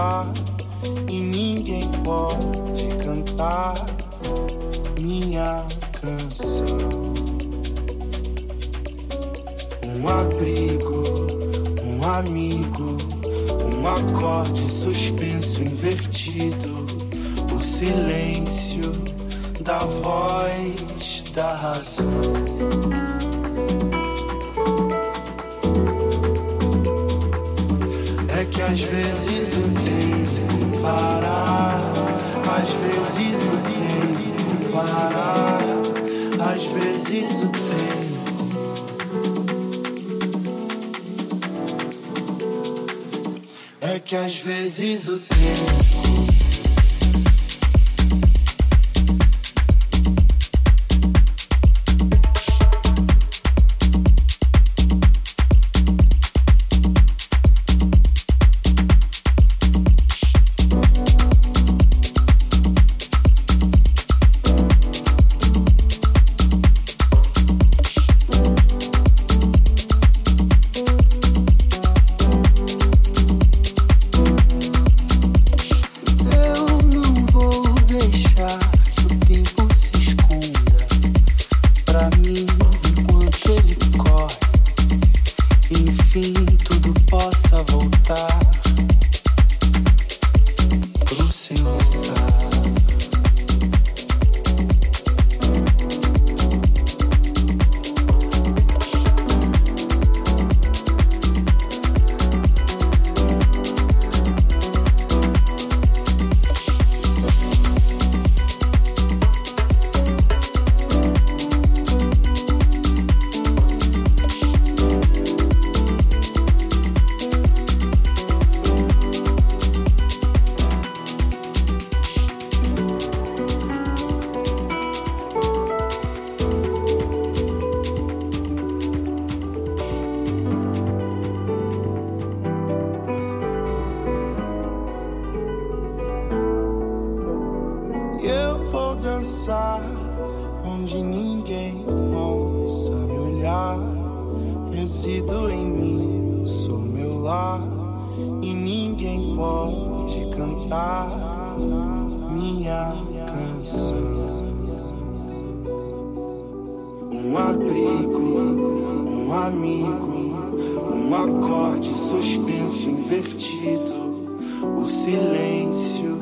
lar e ninguém pode cantar minha canção. Um abrigo, um amigo, um acorde suspenso invertido, o silêncio da voz da razão. Às vezes o tempo parar, às vezes o tempo parar, às vezes o tempo. É que às vezes o tempo abrigo, um amigo, um acorde suspenso invertido, o silêncio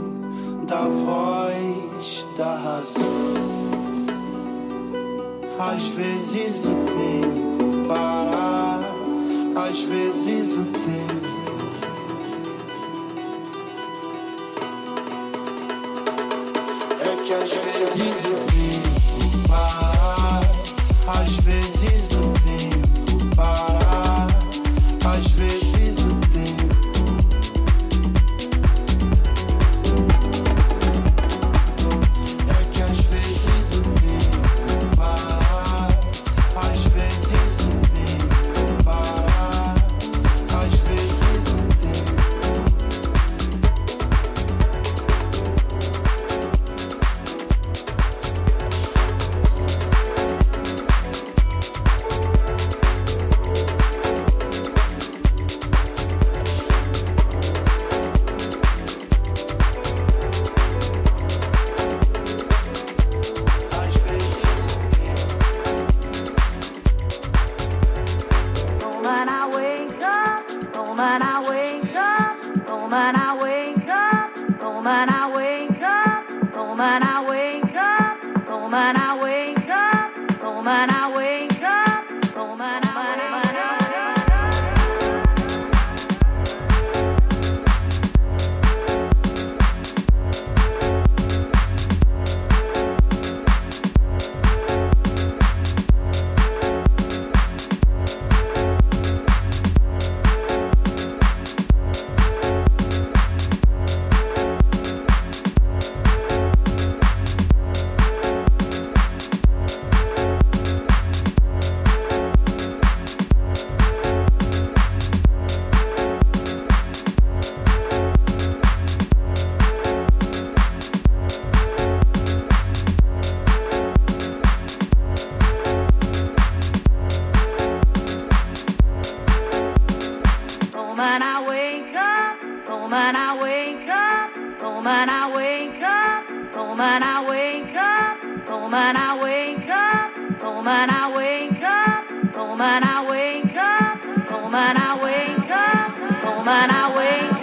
da voz da razão. Às vezes o tempo para, às vezes o tempo And I wait.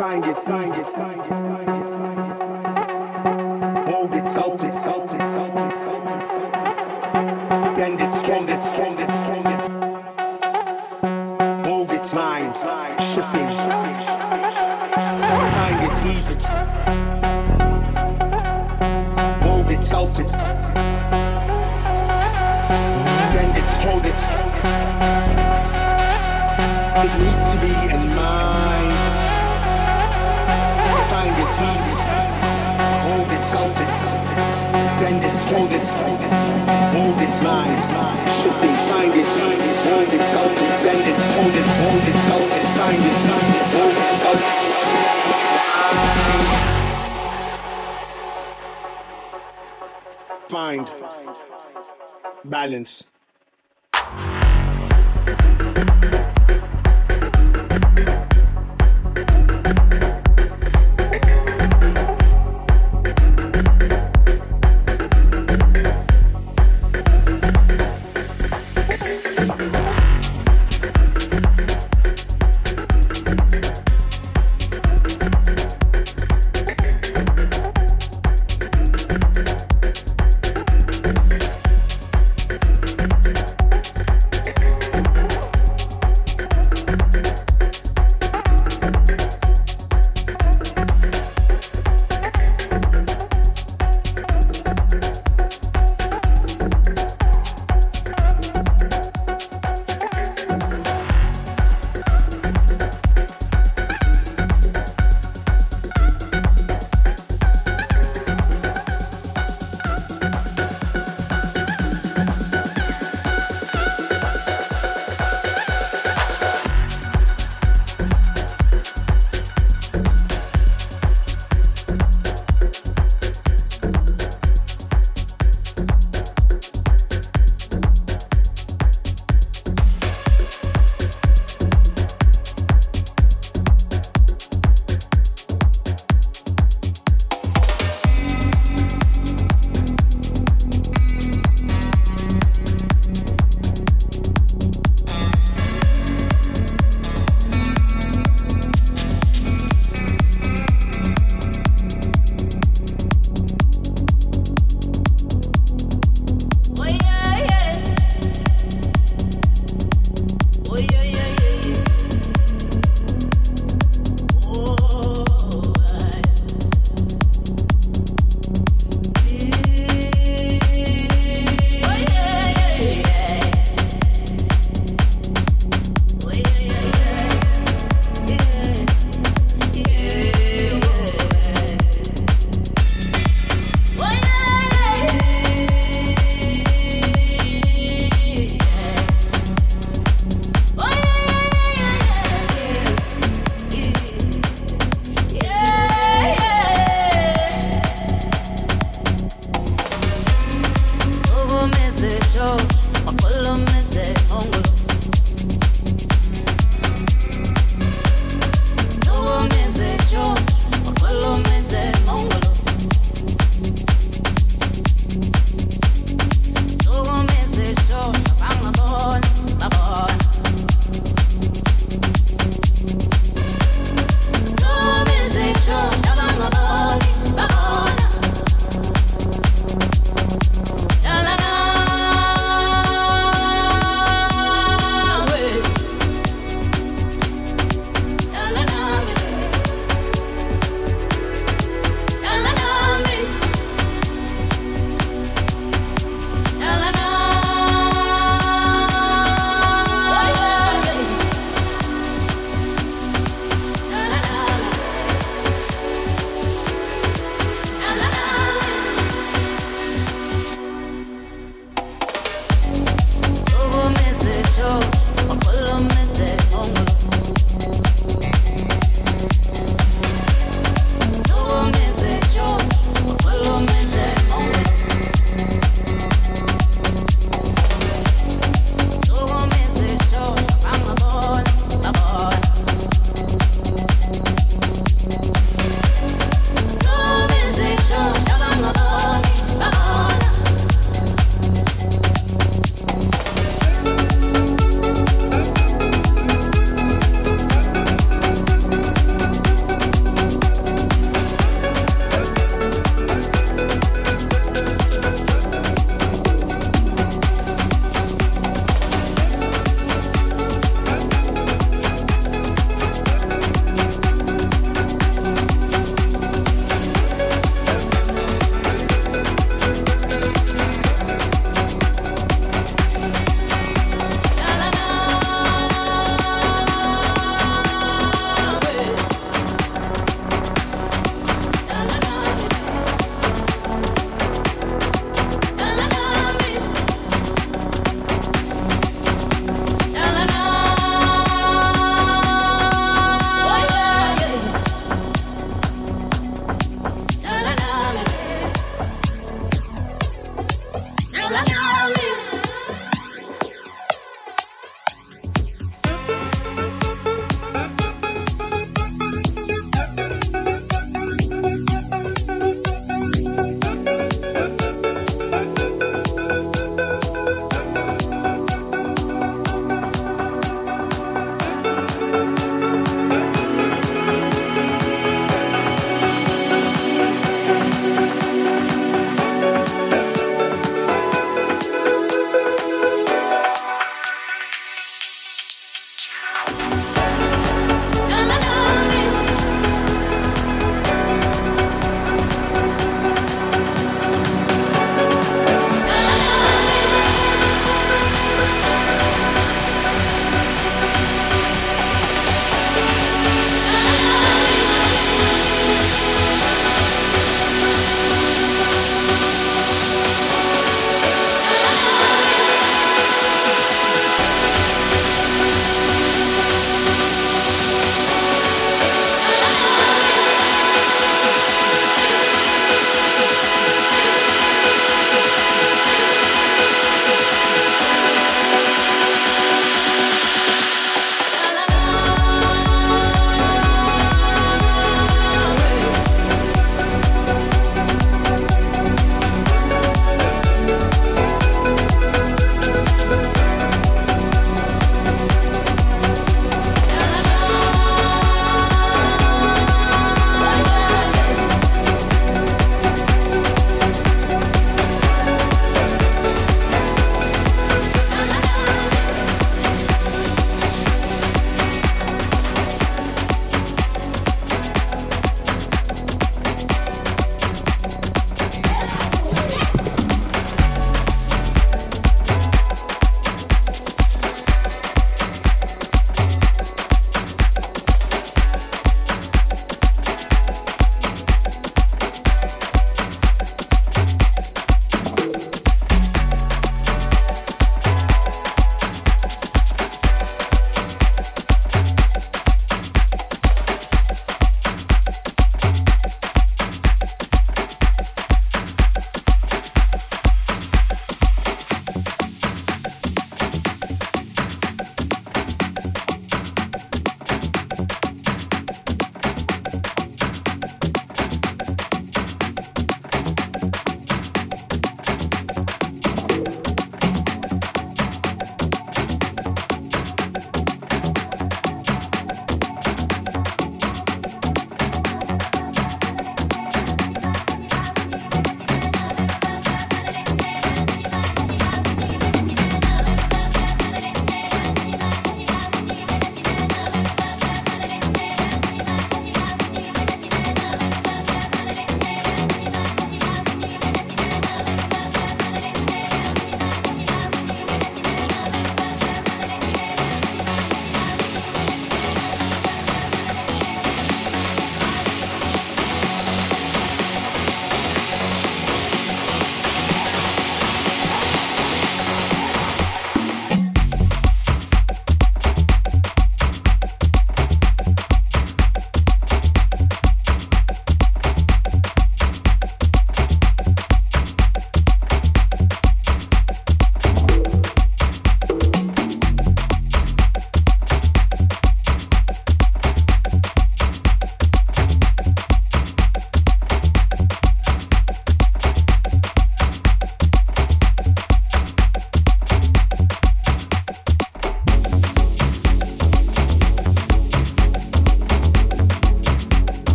find it, find it, find it, find it. Mold it, salt it, salt it, salt it, salt it. Bend it, squand it, squand it, squand it. Mold its mind, shift it, find it, ease it. Mold it, salt it. Bend it, squand it. It needs Find balance.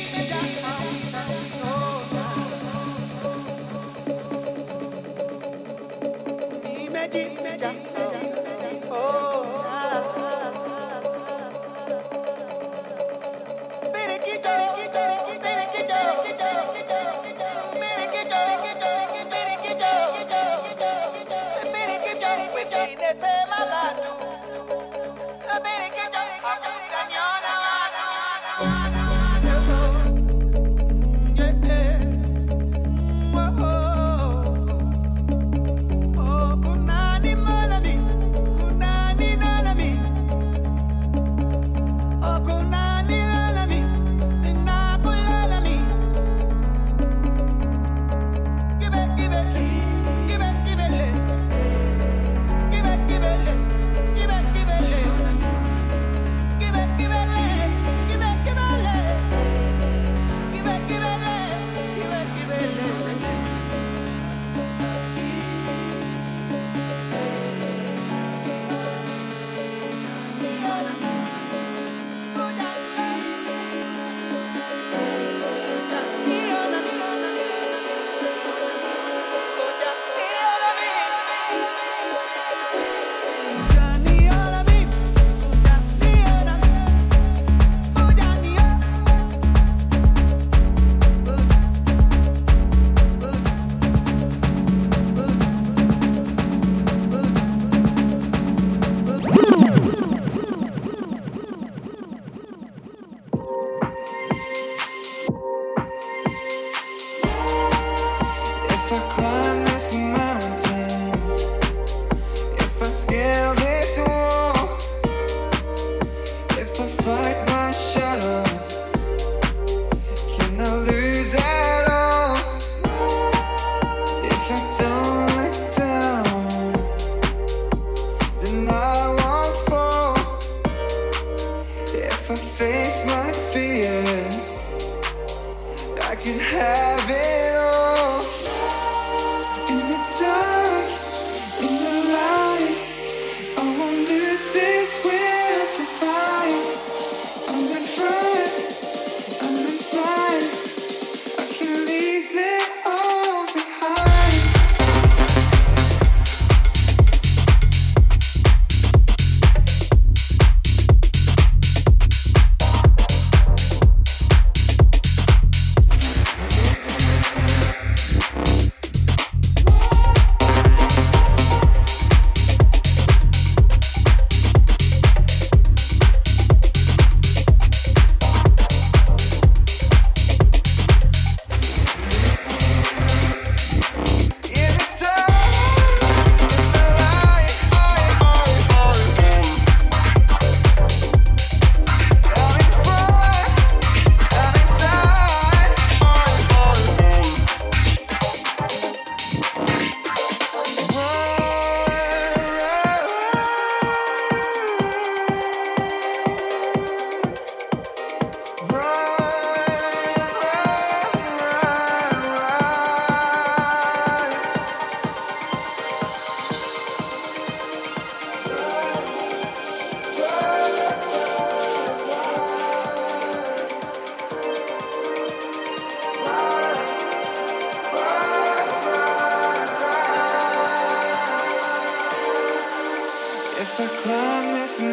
Jack.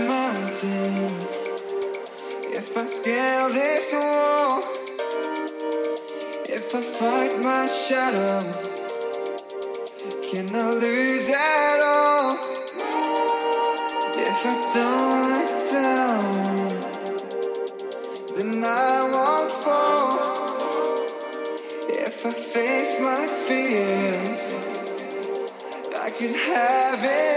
mountain, if I scale this wall, if I fight my shadow, can I lose at all? If I don't look down, then I won't fall. If I face my fears, I can have it.